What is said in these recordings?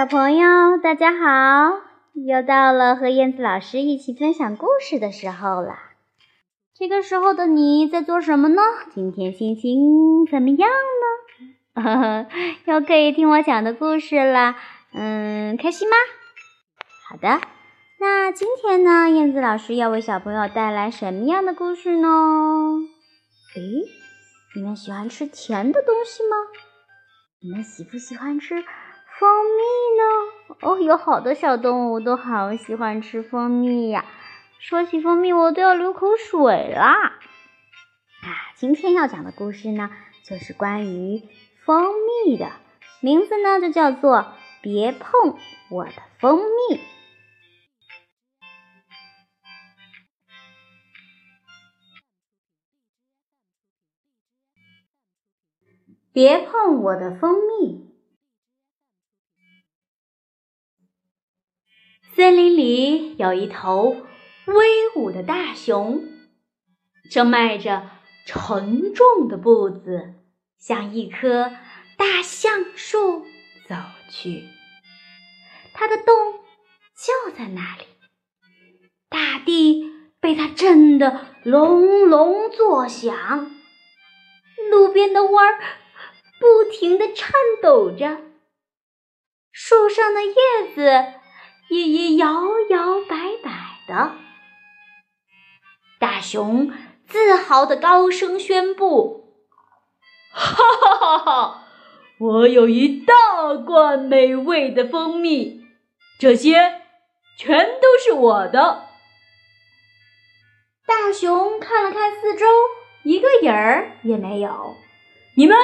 小朋友，大家好！又到了和燕子老师一起分享故事的时候了。这个时候的你在做什么呢？今天心情怎么样呢？又可以听我讲的故事了，嗯，开心吗？好的，那今天呢，燕子老师要为小朋友带来什么样的故事呢？诶，你们喜欢吃甜的东西吗？你们喜不喜欢吃？蜂蜜？哦，有好多小动物都好喜欢吃蜂蜜呀！说起蜂蜜，我都要流口水啦！啊，今天要讲的故事呢，就是关于蜂蜜的，名字呢就叫做《别碰我的蜂蜜》。别碰我的蜂蜜。森林里有一头威武的大熊，正迈着沉重的步子向一棵大橡树走去。它的洞就在那里，大地被它震得隆隆作响，路边的花儿不停地颤抖着，树上的叶子。也也摇摇摆摆的，大熊自豪的高声宣布：“哈哈哈哈！我有一大罐美味的蜂蜜，这些全都是我的。”大熊看了看四周，一个影儿也没有。你们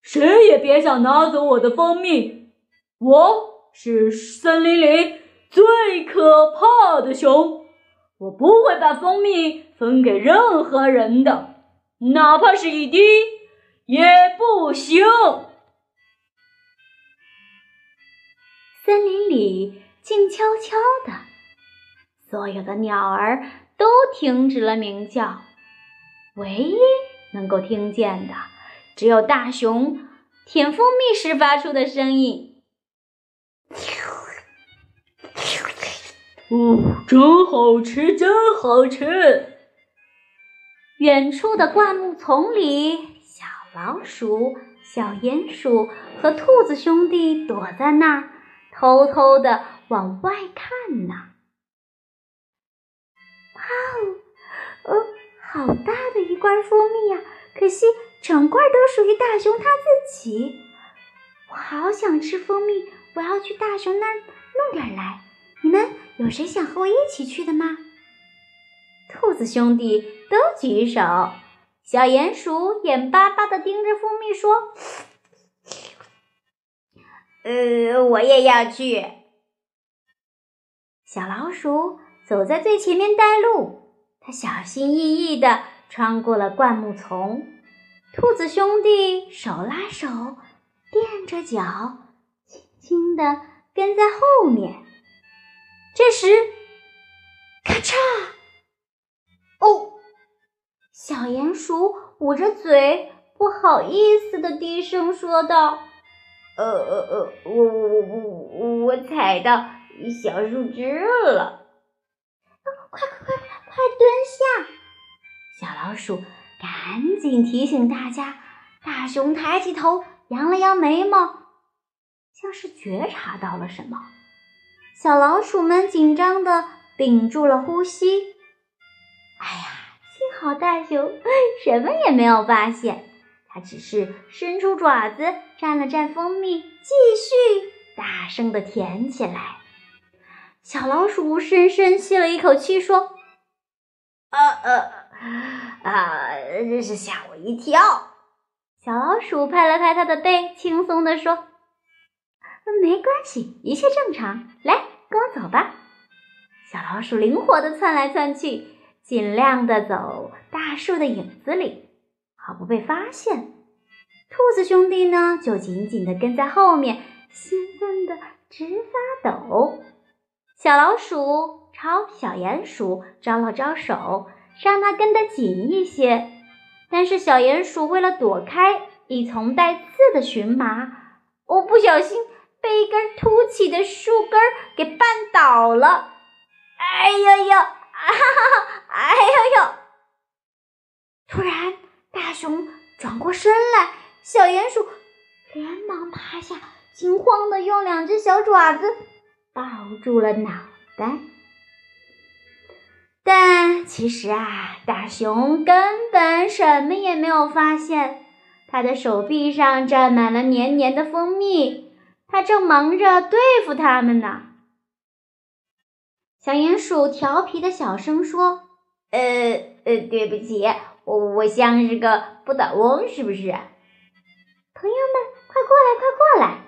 谁也别想拿走我的蜂蜜！我。是森林里最可怕的熊，我不会把蜂蜜分给任何人的，哪怕是一滴也不行。森林里静悄悄的，所有的鸟儿都停止了鸣叫，唯一能够听见的，只有大熊舔蜂蜜时发出的声音。哦，真好吃，真好吃！远处的灌木丛里，小老鼠、小鼹鼠和兔子兄弟躲在那儿，偷偷的往外看呢。哇哦，哦，好大的一罐蜂蜜呀！可惜整罐都属于大熊他自己。我好想吃蜂蜜，我要去大熊那儿弄点来。你们有谁想和我一起去的吗？兔子兄弟都举手。小鼹鼠眼巴巴的盯着蜂蜜说：“呃，我也要去。”小老鼠走在最前面带路，它小心翼翼的穿过了灌木丛。兔子兄弟手拉手，垫着脚，轻轻的跟在后面。这时，咔嚓！哦，小鼹鼠捂着嘴，不好意思的低声说道：“呃呃呃，我我我我我踩到小树枝了。”快快快快蹲下！小老鼠赶紧提醒大家。大熊抬起头，扬了扬眉毛，像是觉察到了什么。小老鼠们紧张的屏住了呼吸。哎呀，幸好大熊什么也没有发现，它只是伸出爪子蘸了蘸蜂蜜，继续大声的舔起来。小老鼠深深吸了一口气，说：“呃呃啊，真是吓我一跳。”小老鼠拍了拍它的背，轻松地说。没关系，一切正常。来，跟我走吧。小老鼠灵活地窜来窜去，尽量地走大树的影子里，好不被发现。兔子兄弟呢，就紧紧地跟在后面，兴奋的直发抖。小老鼠朝小鼹鼠招了招手，让它跟得紧一些。但是小鼹鼠为了躲开一丛带刺的荨麻，我，不小心。被一根凸起的树根给绊倒了。哎呦呦！啊哈哈！哎呦呦！突然，大熊转过身来，小鼹鼠连忙趴下，惊慌的用两只小爪子抱住了脑袋。但其实啊，大熊根本什么也没有发现，他的手臂上沾满了黏黏的蜂蜜，他正忙着对付它们呢。小鼹鼠调皮的小声说：“呃呃，对不起，我我像是个不倒翁，是不是？”朋友们，快过来，快过来！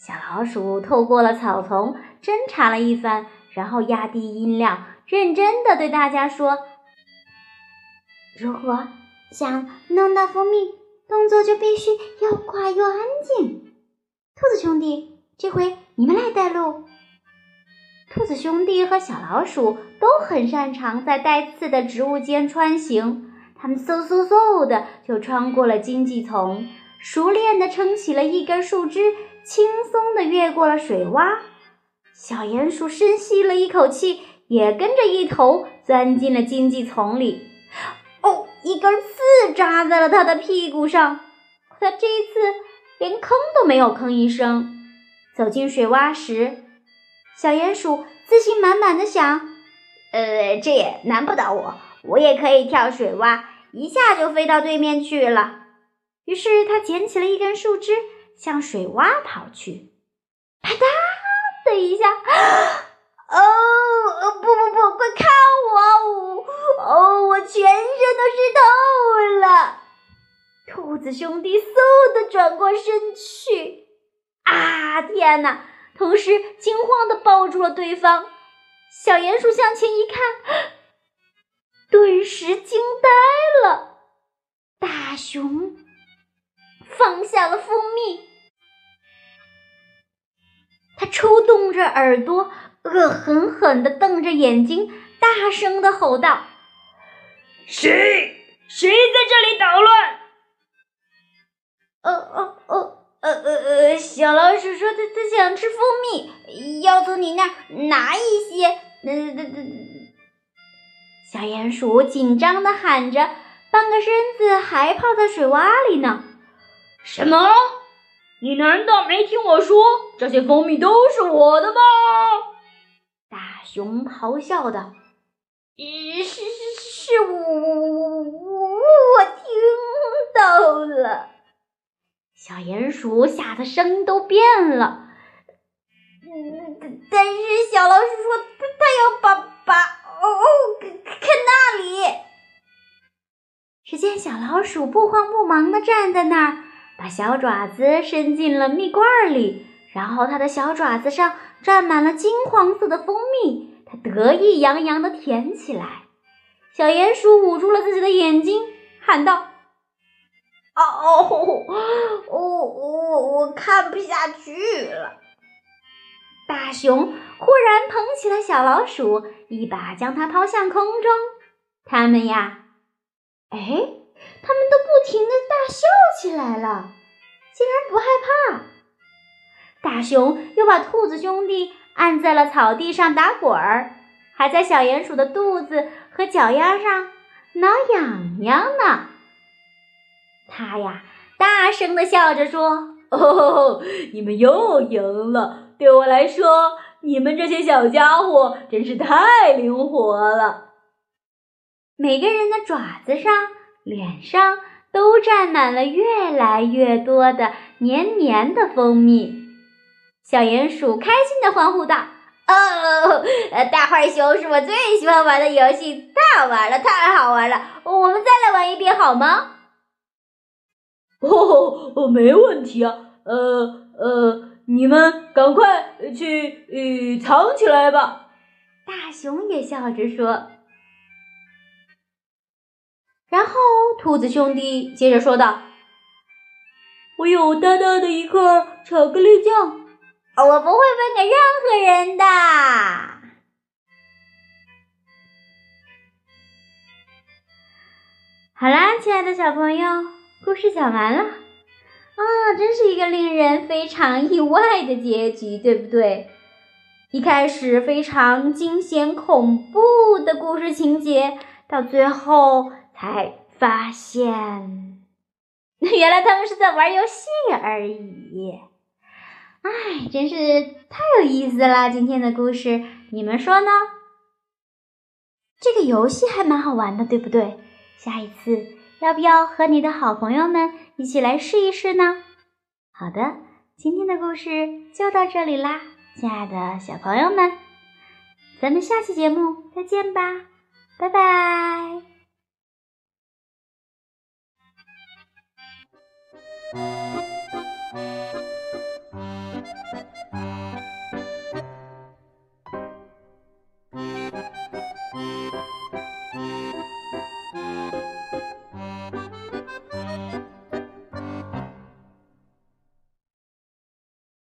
小老鼠透过了草丛侦查了一番，然后压低音量。认真的对大家说：“如果想弄到蜂蜜，动作就必须又快又安静。”兔子兄弟，这回你们来带路。兔子兄弟和小老鼠都很擅长在带刺的植物间穿行，他们嗖嗖嗖的就穿过了荆棘丛，熟练的撑起了一根树枝，轻松的越过了水洼。小鼹鼠深吸了一口气。也跟着一头钻进了荆棘丛里。哦，一根刺扎在了他的屁股上，可这一次连吭都没有吭一声。走进水洼时，小鼹鼠自信满满的想：“呃，这也难不倒我，我也可以跳水洼，一下就飞到对面去了。”于是他捡起了一根树枝，向水洼跑去。啪嗒的一下。哦，不不不，快看我！哦，我全身都湿透了。兔子兄弟过身去，啊，天哪！同时惊慌的抱住了对方。小鼹鼠向前一看，顿时惊呆了。大熊放下了蜂蜜，它抽动着耳朵。恶狠狠地瞪着眼睛，大声地吼道：“谁？谁在这里捣乱？”“呃呃呃呃呃呃，小老鼠说他他想吃蜂蜜，要从你那儿拿一些。”“呃呃呃。”小鼹鼠紧张地喊着，半个身子还泡在水洼里呢。“什么？你难道没听我说，这些蜂蜜都是我的吗？”大熊咆哮道：“鼠吓得声音都变了。嗯，但是小老鼠说他他要把把哦哦，看那里。只见小老鼠不慌不忙地站在那儿，把小爪子伸进了蜜罐里，然后它的小爪子上。沾满了金黄色的蜂蜜，它得意洋洋地舔起来。小鼹鼠捂住了自己的眼睛，喊道：“哦哦，我我我看不下去了。”大熊忽然捧起了小老鼠，一把将它抛向空中。他们呀，哎，他们都不停的大笑起来了，竟然不害怕。大熊又把兔子兄弟按在了草地上打滚儿，还在小鼹鼠的肚子和脚丫上挠痒痒呢。他呀，大声的笑着说：“哦，你们又赢了！对我来说，你们这些小家伙真是太灵活了。”每个人的爪子上、脸上都沾满了越来越多的黏黏的蜂蜜。小鼹鼠开心的欢呼道：“哦，大浣熊是我最喜欢玩的游戏，太好玩了，太好玩了！我们再来玩一遍好吗？”“哦，没问题啊，呃呃，你们赶快去呃藏起来吧。”大熊也笑着说。然后兔子兄弟接着说道：“我有大大的一块巧克力酱。”我不会分给任何人的。好啦，亲爱的小朋友，故事讲完了。啊，真是一个令人非常意外的结局，对不对？一开始非常惊险恐怖的故事情节，到最后才发现，原来他们是在玩游戏而已。哎，真是太有意思了！今天的故事，你们说呢？这个游戏还蛮好玩的，对不对？下一次要不要和你的好朋友们一起来试一试呢？好的，今天的故事就到这里啦。亲爱的小朋友们，咱们下期节目再见吧，拜拜。